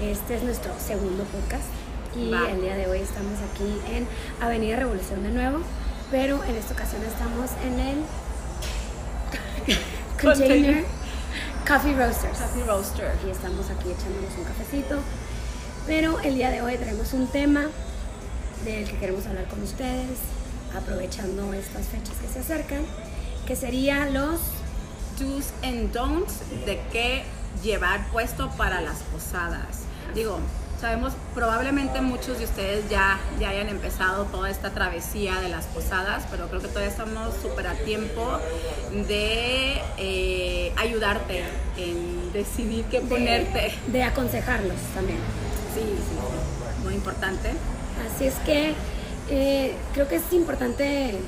Este es nuestro segundo podcast y el día de hoy estamos aquí en Avenida Revolución de nuevo, pero en esta ocasión estamos en el Container Coffee Roasters. Coffee Roaster. Y estamos aquí echándonos un cafecito, pero el día de hoy traemos un tema del que queremos hablar con ustedes, aprovechando estas fechas que se acercan, que sería los do's and don'ts de qué llevar puesto para las posadas. Digo, sabemos probablemente muchos de ustedes ya, ya hayan empezado toda esta travesía de las posadas, pero creo que todavía estamos súper a tiempo de eh, ayudarte en decidir qué ponerte. De aconsejarlos también. Sí, sí, muy importante. Así es que eh, creo que es importante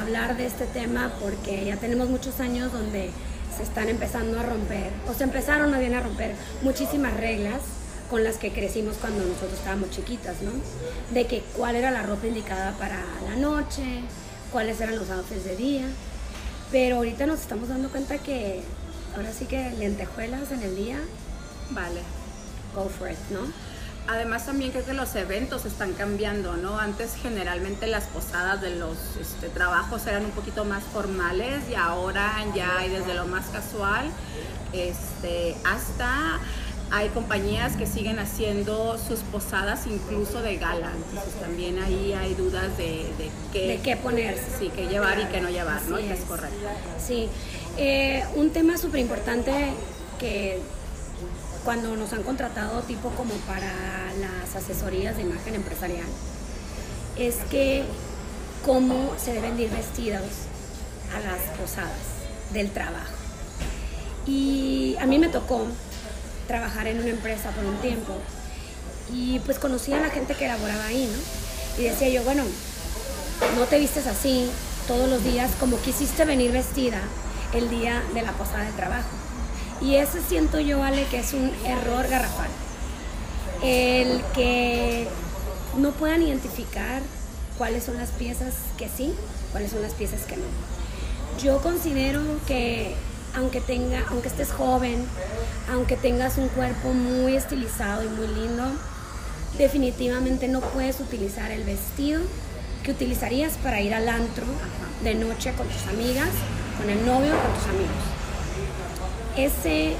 hablar de este tema porque ya tenemos muchos años donde se están empezando a romper, o se empezaron a bien a romper muchísimas reglas con las que crecimos cuando nosotros estábamos chiquitas, ¿no? De que cuál era la ropa indicada para la noche, cuáles eran los outfits de día. Pero ahorita nos estamos dando cuenta que ahora sí que lentejuelas en el día. Vale. Go for it, ¿no? Además también creo que los eventos están cambiando, ¿no? Antes generalmente las posadas de los este, trabajos eran un poquito más formales y ahora ya hay desde lo más casual este, hasta hay compañías que siguen haciendo sus posadas incluso de gala, entonces también ahí hay dudas de, de qué, de qué ponerse. Sí, qué llevar y qué no llevar, ¿no? Es. es. correcto. Sí, eh, un tema súper importante que cuando nos han contratado tipo como para las asesorías de imagen empresarial, es que cómo se deben ir vestidos a las posadas del trabajo. Y a mí me tocó trabajar en una empresa por un tiempo y pues conocí a la gente que elaboraba ahí, ¿no? Y decía yo, bueno, no te vistes así todos los días como quisiste venir vestida el día de la posada del trabajo. Y ese siento yo, Ale, que es un error garrafal. El que no puedan identificar cuáles son las piezas que sí, cuáles son las piezas que no. Yo considero que aunque tenga, aunque estés joven, aunque tengas un cuerpo muy estilizado y muy lindo, definitivamente no puedes utilizar el vestido que utilizarías para ir al antro de noche con tus amigas, con el novio, con tus amigos. Ese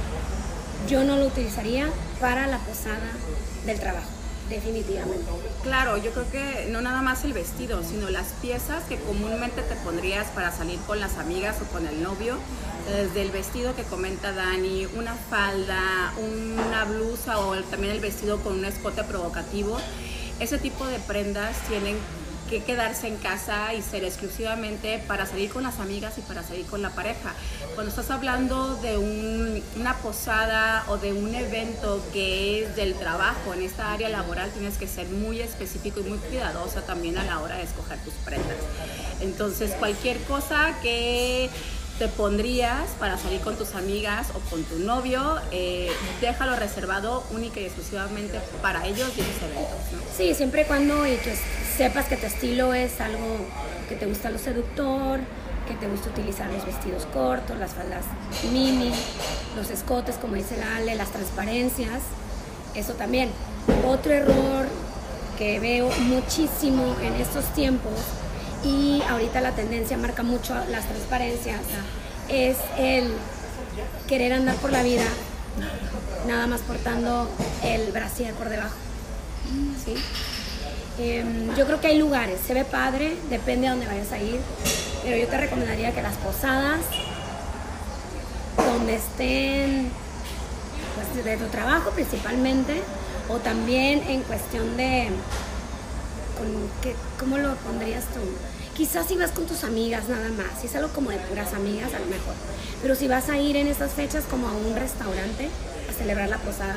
yo no lo utilizaría para la posada del trabajo, definitivamente. Claro, yo creo que no nada más el vestido, sino las piezas que comúnmente te pondrías para salir con las amigas o con el novio, desde el vestido que comenta Dani, una falda, una blusa o también el vestido con un escote provocativo. Ese tipo de prendas tienen que quedarse en casa y ser exclusivamente para salir con las amigas y para salir con la pareja. Cuando estás hablando de una posada o de un evento que es del trabajo en esta área laboral, tienes que ser muy específico y muy cuidadosa también a la hora de escoger tus prendas. Entonces, cualquier cosa que te pondrías para salir con tus amigas o con tu novio, eh, déjalo reservado única y exclusivamente para ellos y esos eventos. Sí, siempre y cuando y que sepas que tu estilo es algo que te gusta lo seductor, que te gusta utilizar los vestidos cortos, las faldas mini, los escotes, como dice Ale, las transparencias, eso también. Otro error que veo muchísimo en estos tiempos y ahorita la tendencia marca mucho las transparencias, es el querer andar por la vida nada más portando el brasier por debajo. ¿sí? Em, yo creo que hay lugares, se ve padre, depende a dónde vayas a ir, pero yo te recomendaría que las posadas, donde estén pues, de tu trabajo principalmente, o también en cuestión de ¿cómo lo pondrías tú? Quizás si vas con tus amigas nada más, si es algo como de puras amigas a lo mejor, pero si vas a ir en estas fechas como a un restaurante a celebrar la posada,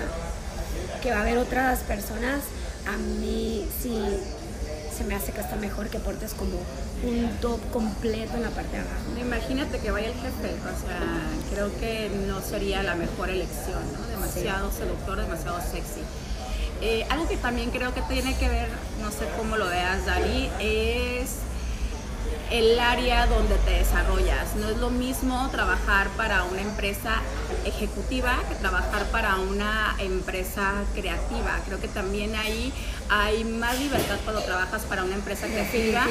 que va a haber otras personas, a mí sí se me hace que está mejor que portes como un top completo en la parte de abajo. Imagínate que vaya el jefe, o sea, creo que no sería la mejor elección, ¿no? Demasiado seductor, demasiado sexy. Eh, algo que también creo que tiene que ver, no sé cómo lo veas, Dani, es el área donde te desarrollas. No es lo mismo trabajar para una empresa ejecutiva que trabajar para una empresa creativa. Creo que también ahí hay más libertad cuando trabajas para una empresa creativa,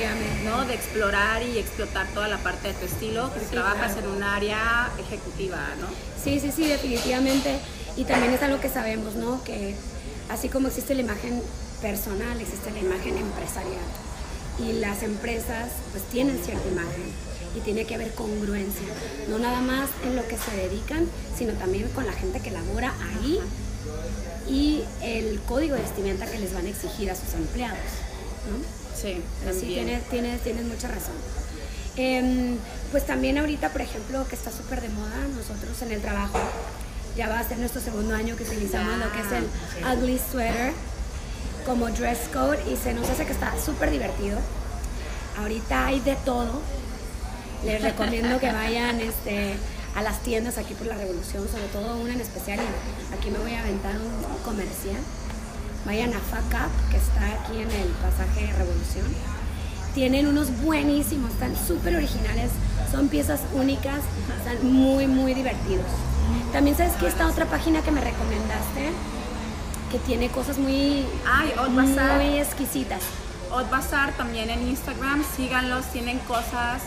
¿no? De explorar y explotar toda la parte de tu estilo, que si trabajas en un área ejecutiva, ¿no? Sí, sí, sí, definitivamente. Y también es algo que sabemos, ¿no? Que así como existe la imagen personal, existe la imagen empresarial. Y las empresas pues tienen cierta imagen y tiene que haber congruencia, no nada más en lo que se dedican, sino también con la gente que labora ahí y el código de vestimenta que les van a exigir a sus empleados. ¿no? Sí, Así tienes, tienes, tienes mucha razón. Em, pues también ahorita, por ejemplo, que está súper de moda, nosotros en el trabajo, ya va a ser nuestro segundo año que utilizamos lo que es el ugly sweater como dress code y se nos hace que está súper divertido. Ahorita hay de todo. Les recomiendo que vayan este, a las tiendas aquí por la Revolución, sobre todo una en especial. Y aquí me voy a aventar un comercial. Vayan a Fuck Up, que está aquí en el pasaje Revolución. Tienen unos buenísimos, están súper originales, son piezas únicas, están muy, muy divertidos. También sabes que esta otra página que me recomendaste, que tiene cosas muy, Ay, Odd Bazaar. muy exquisitas. Odd Bazaar también en Instagram, síganlos, tienen cosas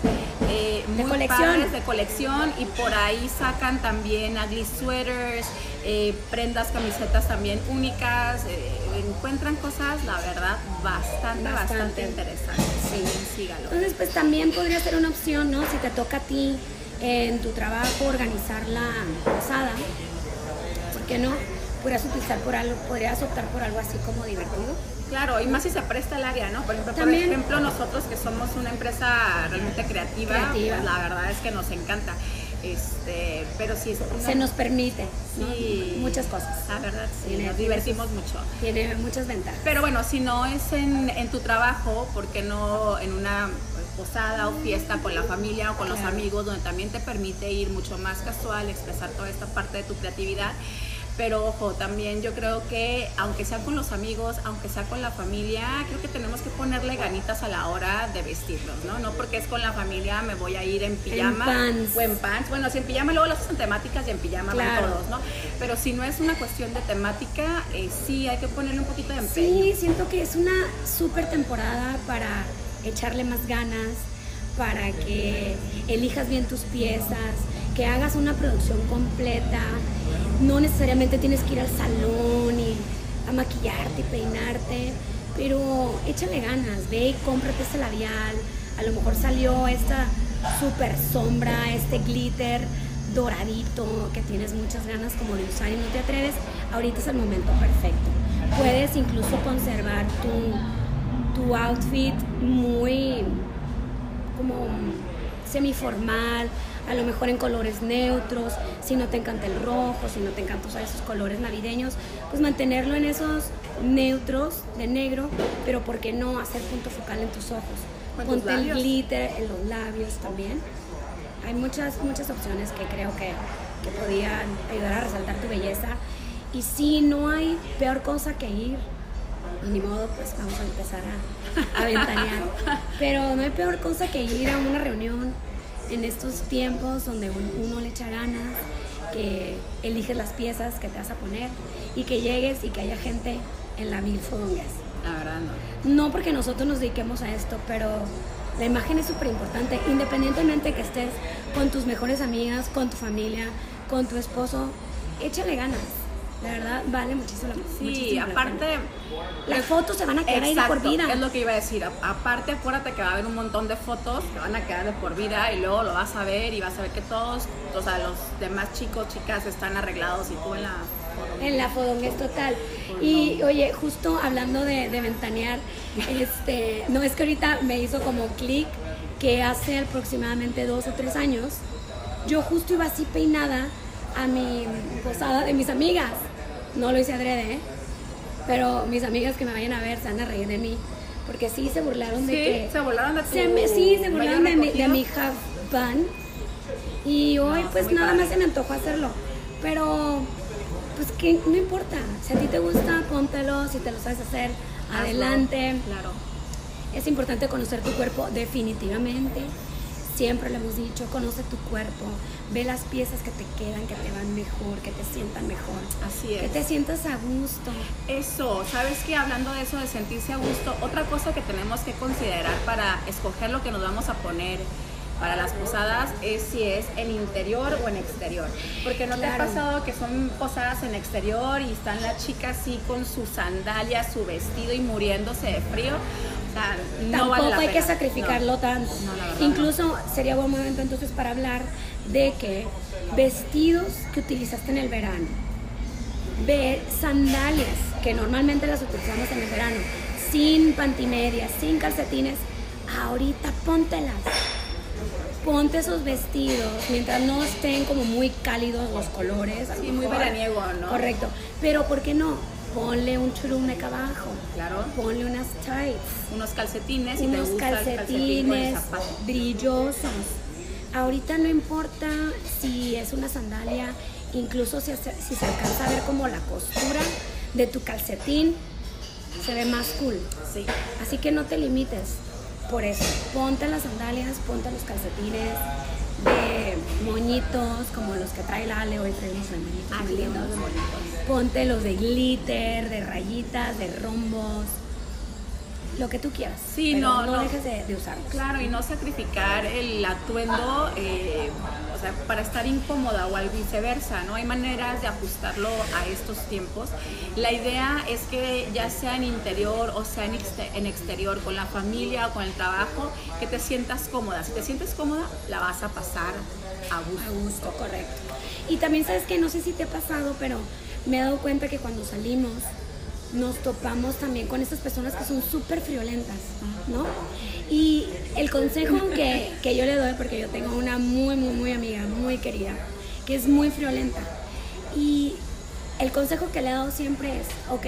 eh, muy colección. padres de colección y por ahí sacan también ugly sweaters, eh, prendas, camisetas también únicas, eh, encuentran cosas, la verdad, bastante, bastante, Bastante. interesantes. Sí. síganlo. Entonces, pues también podría ser una opción, ¿no? Si te toca a ti en tu trabajo organizar la posada, ¿por qué no? Podrías utilizar por algo, podrías optar por algo así como divertido. Claro, y más si se presta el área, ¿no? Por ejemplo, por ejemplo nosotros que somos una empresa realmente creativa, Creativa. pues, la verdad es que nos encanta. Este, pero sí una- Se nos permite muchas cosas. La verdad, sí, Tiene- nos divertimos mucho. Tiene muchas ventajas. Pero bueno, si no es en, en tu trabajo, ¿por qué no en una posada o fiesta con la familia o con los amigos, donde también te permite ir mucho más casual, expresar toda esta parte de tu creatividad? Pero ojo, también yo creo que aunque sea con los amigos, aunque sea con la familia, creo que tenemos que ponerle ganitas a la hora de vestirnos, ¿no? No porque es con la familia me voy a ir en pijama pants. o en pants. Bueno, si en pijama luego las hacen temáticas y en pijama van Claro. todos, ¿no? Pero si no es una cuestión de temática, eh, sí hay que ponerle un poquito de empeño. Sí, siento que es una súper temporada para echarle más ganas, para que elijas bien tus piezas, que hagas una producción completa. No necesariamente tienes que ir al salón y a maquillarte y peinarte, pero échale ganas, ve y cómprate ese labial. A lo mejor salió esta súper sombra, este glitter doradito que tienes muchas ganas como de usar y no te atreves, ahorita es el momento perfecto. Puedes incluso conservar tu, tu outfit muy como semiformal, a lo mejor en colores neutros, si no te encanta el rojo, si no te encanta usar esos colores navideños, pues mantenerlo en esos neutros de negro, pero ¿por qué no hacer punto focal en tus ojos? Ponte el glitter en los labios también. Hay muchas, muchas opciones que creo que, que podían ayudar a resaltar tu belleza. Y sí, no hay peor cosa que ir. Ni modo, pues vamos a empezar a, a ventanear. Pero no hay peor cosa que ir a una reunión en estos tiempos donde un- uno le echa ganas, que eliges las piezas que te vas a poner y que llegues y que haya gente en la mil fodongas. La verdad, no. No porque nosotros nos dediquemos a esto, pero la imagen es súper importante. Independientemente que estés con tus mejores amigas, con tu familia, con tu esposo, échale ganas. La verdad, vale muchísimo, Sí, muchísimo la aparte. Las fotos se van a quedar ahí de por vida. es lo que iba a decir. Aparte, acuérdate que va a haber un montón de fotos que van a quedar de por vida y luego lo vas a ver y vas a ver que todos, o sea, los demás chicos, chicas están arreglados y tú en la... En la fodonguez total. Y oye, justo hablando de, de ventanear, este, no es que ahorita me hizo como clic que hace aproximadamente dos o tres años, yo justo iba así peinada a mi posada de mis amigas. No lo hice adrede, ¿eh? Pero mis amigas que me vayan a ver se van a reír de mí. Porque sí se burlaron de Sí, que... se burlaron de tu Se me- sí, se burlaron de mi, de mi half. Y hoy No, pues nada padre. más se me antojó hacerlo. Pero pues que no importa. Si a ti te gusta, póntelo. Si te lo sabes hacer, Hazlo, adelante. Claro. Es importante conocer tu cuerpo definitivamente. Siempre lo hemos dicho, conoce tu cuerpo, ve las piezas que te quedan, que te van mejor, que te sientan mejor. Así es. Que te sientas a gusto. Eso, ¿sabes qué? Hablando de eso, de sentirse a gusto, otra cosa que tenemos que considerar para escoger lo que nos vamos a poner para las posadas es si es en interior o en exterior. Porque no te ha pasado que son posadas en exterior y están las chicas así con sus sandalias, su vestido y muriéndose de frío. No Tampoco vale la hay pena. que sacrificarlo No. tanto. No, Incluso sería buen momento entonces para hablar de que vestidos que utilizaste en el verano, ver sandalias que normalmente las utilizamos en el verano, sin pantimedias, sin calcetines, ahorita póntelas. Ponte esos vestidos mientras no estén como muy cálidos los colores. Sí, muy veraniego, ¿no? Correcto. Pero ¿por qué no? Ponle un turtleneck abajo. Claro. Ponle unas tights Unos calcetines, si te unos gusta calcetín el calcetines zapato. brillosos. Ahorita no importa si es una sandalia, incluso si, se- si se alcanza a ver como la costura de tu calcetín, se ve más cool. Sí. Así que no te limites por eso. Ponte las sandalias, ponte los calcetines de moñitos como los que trae la Ale, hoy traemos moñitos Ah, sí, lindos. Ponte los de glitter, de rayitas, de rombos, lo que tú quieras. Sí, pero no, no. dejes de, de usarlos. Claro, y no sacrificar el atuendo eh, o sea, para estar incómoda o al viceversa, ¿no? Hay maneras de ajustarlo a estos tiempos. La idea es que ya sea en interior o sea en exterior, con la familia o con el trabajo, que te sientas cómoda. Si te sientes cómoda, la vas a pasar a gusto. A gusto, correcto. Y también sabes que no sé si te ha pasado, pero me he dado cuenta que cuando salimos nos topamos también con estas personas que son súper friolentas, ¿no? Y el consejo que, que yo le doy, porque yo tengo una muy, muy, muy amiga, muy querida, que es muy friolenta. Y el consejo que le he dado siempre es, ok,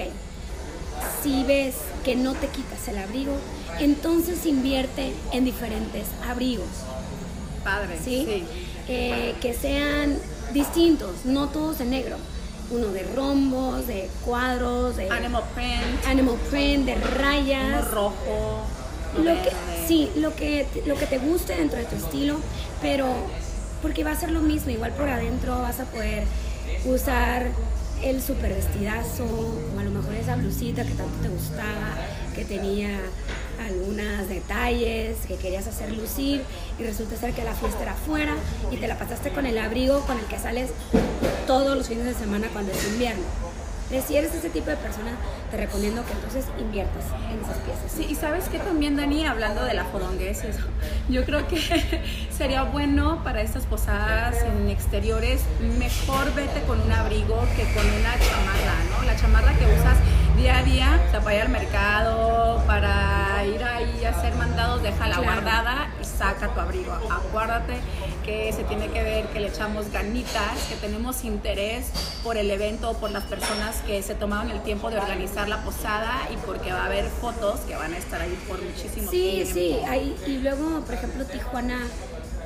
si ves que no te quitas el abrigo, entonces invierte en diferentes abrigos. Padre, ¿sí? Eh, que sean distintos, no todos de negro. Uno de rombos, de cuadros, de Animal print, animal print, de uno rayas. rojo, uno Lo que, sí, lo que, lo que te guste dentro de tu estilo, pero porque va a ser lo mismo, igual por adentro vas a poder usar el super vestidazo, o a lo mejor esa blusita que tanto te gustaba, que tenía algunos detalles que querías hacer lucir y resulta ser que la fiesta era afuera y te la pasaste con el abrigo con el que sales todos los fines de semana cuando es invierno. Si eres ese tipo de persona, te recomiendo que entonces inviertas en esas piezas. Sí, y sabes que también, Dani, hablando de la fodonguez, eso, yo creo que sería bueno para estas posadas en exteriores, mejor vete con un abrigo que con una chamarra, ¿no? La chamarra que usas día a día, o sea, para ir al mercado, para ir ahí a hacer mandados, déjala Claro. guardada y saca tu abrigo. Acuérdate que se tiene que ver que le echamos ganitas, que tenemos interés por el evento o por las personas que se tomaron el tiempo de organizar la posada y porque va a haber fotos que van a estar ahí por muchísimo Sí, tiempo. sí, ahí, y luego, por ejemplo, Tijuana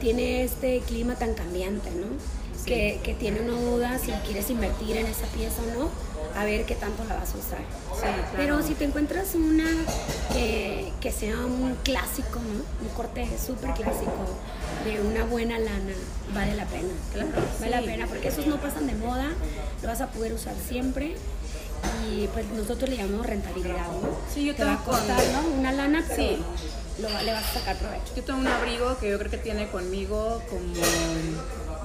tiene este clima tan cambiante, ¿no? Que, que tiene una duda si quieres invertir en esa pieza o no, a ver qué tanto la vas a usar. Sí, claro. Pero si te encuentras una que, que sea un clásico, ¿no? Un corte súper clásico, de una buena lana, vale la pena. Claro, Vale sí. la pena, porque esos no pasan de moda, lo vas a poder usar siempre. Y pues nosotros le llamamos rentabilidad, ¿no? Sí, yo Te va a con- costar, ¿no? Una lana, pero Sí. Lo- le vas a sacar provecho. Yo tengo un abrigo que yo creo que tiene conmigo como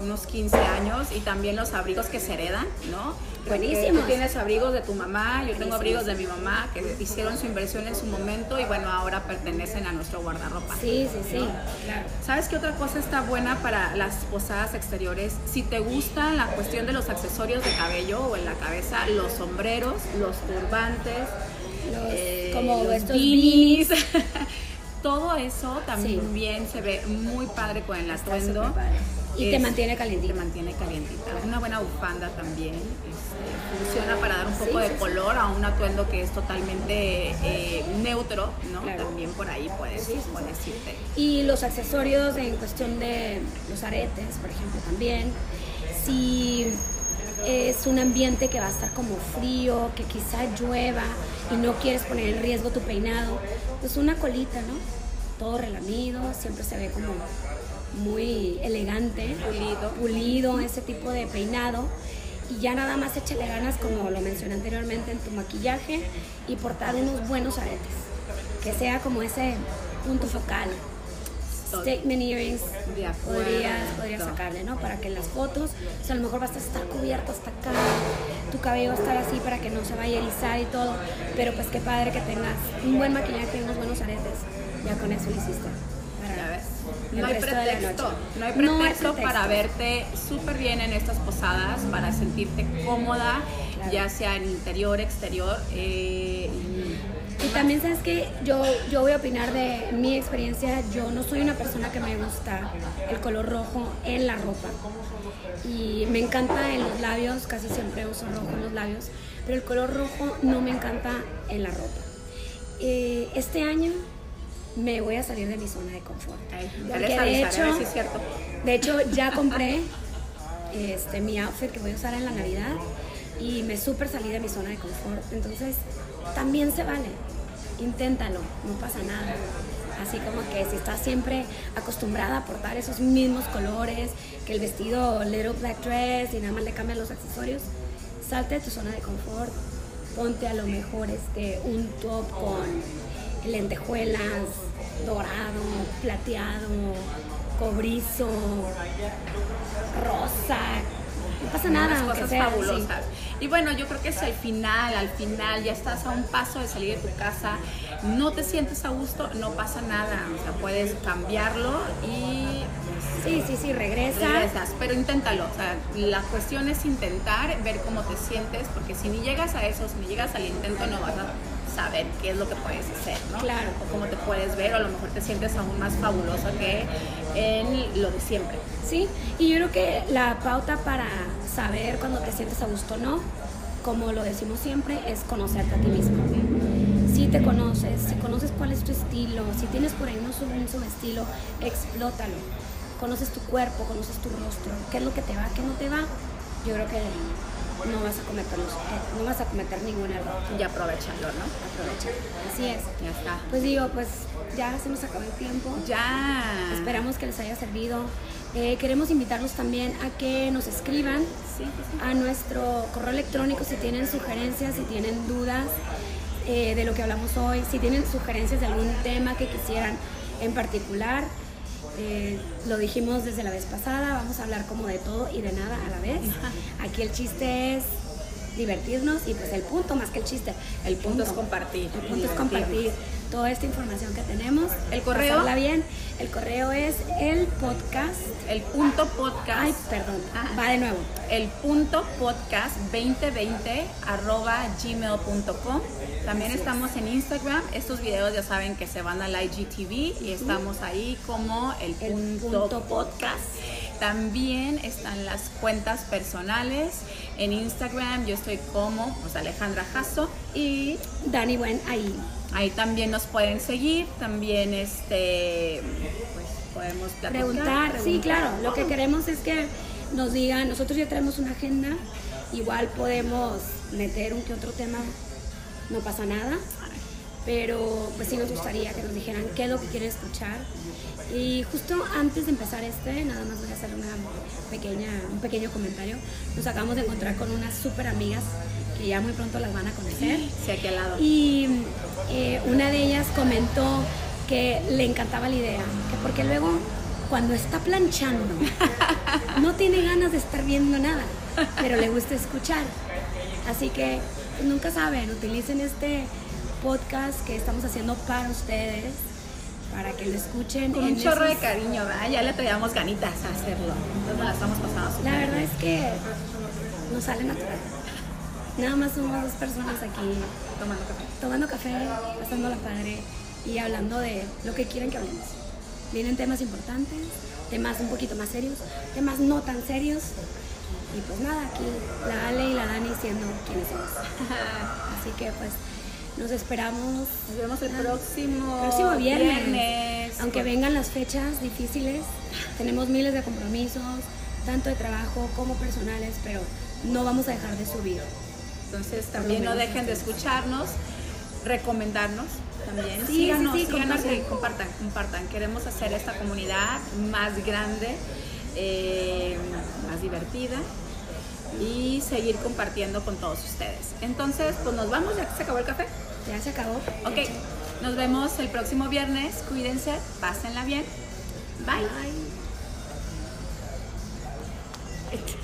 unos 15 años y también los abrigos que se heredan, ¿no? Buenísimos. Tú tienes abrigos de tu mamá, yo tengo Buenísimos. abrigos de mi mamá que hicieron su inversión en su momento y bueno, ahora pertenecen a nuestro guardarropa. Sí, sí, sí, claro. ¿Sabes qué otra cosa está buena para las posadas exteriores? Si te gusta la cuestión de los accesorios de cabello o en la cabeza, los sombreros, los turbantes, Los- eh, como los estos beanies, todo eso también bien se ve muy padre con el atuendo. Y te mantiene calientita. Te mantiene calientita. Una buena bufanda también. este, funciona para dar un poco Sí, de sí, sí. color a un atuendo que es totalmente eh, neutro, ¿no? Claro. También por ahí puedes, puedes irte. Y los accesorios en cuestión de los aretes, por ejemplo, también. Si es un ambiente que va a estar como frío, que quizá llueva y no quieres poner en riesgo tu peinado, pues una colita, ¿no? Todo relamido, siempre se ve como muy elegante, Pulido. pulido, ese tipo de peinado. Y ya nada más échale ganas, como lo mencioné anteriormente, en tu maquillaje y portar unos buenos aretes. Que sea como ese punto focal. Statement earrings podrías, podrías sacarle, ¿no? Para que en las fotos, o sea, a lo mejor vas a estar cubierto hasta acá, tu cabello va a estar así para que no se vaya a erizar y todo, pero pues qué padre que tengas un buen maquillaje y unos buenos aretes, ya con eso lo hiciste. No hay pretexto, no hay No hay pretexto para pretexto. verte súper bien en estas posadas, para sentirte cómoda, Claro. ya sea en interior, exterior. eh, Y también sabes que yo, yo voy a opinar de mi experiencia, yo no soy una persona que me gusta el color rojo en la ropa. Y me encanta en los labios, casi siempre uso rojo en los labios, pero el color rojo no me encanta en la ropa. Eh, este año me voy a salir de mi zona de confort. Ay, Porque de avisar, a ver hecho, si es cierto. de hecho ya compré este, mi outfit que voy a usar en la Navidad y me súper salí de mi zona de confort. Entonces, también se vale. Inténtalo, no pasa nada. Así como que si estás siempre acostumbrada a portar esos mismos colores, que el vestido little black dress y nada más le cambian los accesorios, salte de tu zona de confort. Ponte a lo mejor este, un top con lentejuelas, dorado, plateado, cobrizo, rosa. No pasa nada, unas cosas sea fabulosas. Y bueno, yo creo que si al final, al final ya estás a un paso de salir de tu casa, no te sientes a gusto, no pasa nada. O sea, puedes cambiarlo y Sí, sí, sí, regresa. regresas, pero inténtalo. O sea, la cuestión es intentar, ver cómo te sientes, porque si ni llegas a eso, si ni llegas al intento, no vas a saber qué es lo que puedes hacer, ¿no? Claro. O cómo te puedes ver, o a lo mejor te sientes aún más fabulosa que en lo de siempre. Sí, y yo creo que la pauta para saber cuando te sientes a gusto o no, como lo decimos siempre, es conocerte a ti mismo. Si te conoces, si conoces cuál es tu estilo, si tienes por ahí un sub- un subestilo, explótalo. Conoces tu cuerpo, conoces tu rostro, qué es lo que te va, qué no te va. Yo creo que no vas a cometer, los- eh, no vas a cometer ningún error. Y aprovecharlo, ¿no? Aprovecha. Así es. Ya está. Pues digo, pues ya se nos acabó el tiempo. Ya. Esperamos que les haya servido. Eh, queremos invitarlos también a que nos escriban Sí, sí, sí. a nuestro correo electrónico si tienen sugerencias, si tienen dudas eh, de lo que hablamos hoy, si tienen sugerencias de algún tema que quisieran en particular. Eh, lo dijimos desde la vez pasada, vamos a hablar como de todo y de nada a la vez. Aquí el chiste es divertirnos y pues el punto más que el chiste, El punto es compartir. el punto es compartir toda esta información que tenemos. ¿El correo? pasarla bien. El correo es el podcast. El punto podcast. Ay, perdón. Ah. Va de nuevo. el punto podcast 2020 arroba gmail.com también Así es. estamos en Instagram estos videos ya saben que se van al IGTV y estamos ahí como el, El punto, punto podcast también están las cuentas personales en Instagram yo estoy como pues, Alejandra Jasso y Dani Buen ahí. ahí también nos pueden seguir también este pues podemos platicar, Preguntar. Sí, preguntar. claro. Lo que queremos es que nos digan, nosotros ya tenemos una agenda, igual podemos meter un que otro tema, no pasa nada. Pero pues sí nos gustaría que nos dijeran qué es lo que quieren escuchar. Y justo antes de empezar este, nada más voy a hacer una pequeña, un pequeño comentario. Nos acabamos de encontrar con unas súper amigas que ya muy pronto las van a conocer. sí aquí al lado Y eh, una de ellas comentó que le encantaba la idea, que porque luego cuando está planchando no tiene ganas de estar viendo nada, pero le gusta escuchar. Así que pues, nunca saben, utilicen este podcast que estamos haciendo para ustedes, para que lo escuchen. Con un chorro de cariño, ¿verdad? Ya le traíamos ganitas a hacerlo. Entonces nos la estamos pasando La verdad bien. es que nos sale natural. Nada más somos dos personas aquí Tomando café. tomando café, pasando la padre y hablando de lo que quieren que hablemos. Vienen temas importantes, temas un poquito más serios, temas no tan serios. Y pues nada, aquí la Ale y la Dani siendo quienes somos. Así que pues nos esperamos. Nos vemos el ah. próximo, viernes. Aunque vengan las fechas difíciles, tenemos miles de compromisos, tanto de trabajo como personales, pero no vamos a dejar de subir. Entonces también no dejen de escucharnos, recomendarnos también. Síganos, compartan. compartan, compartan. Queremos hacer esta comunidad más grande, eh, más divertida y seguir compartiendo con todos ustedes. Entonces, pues nos vamos, ya que se acabó el café. Ya se acabó. Ok, nos vemos el próximo viernes. Cuídense, pásenla bien. Bye. Bye.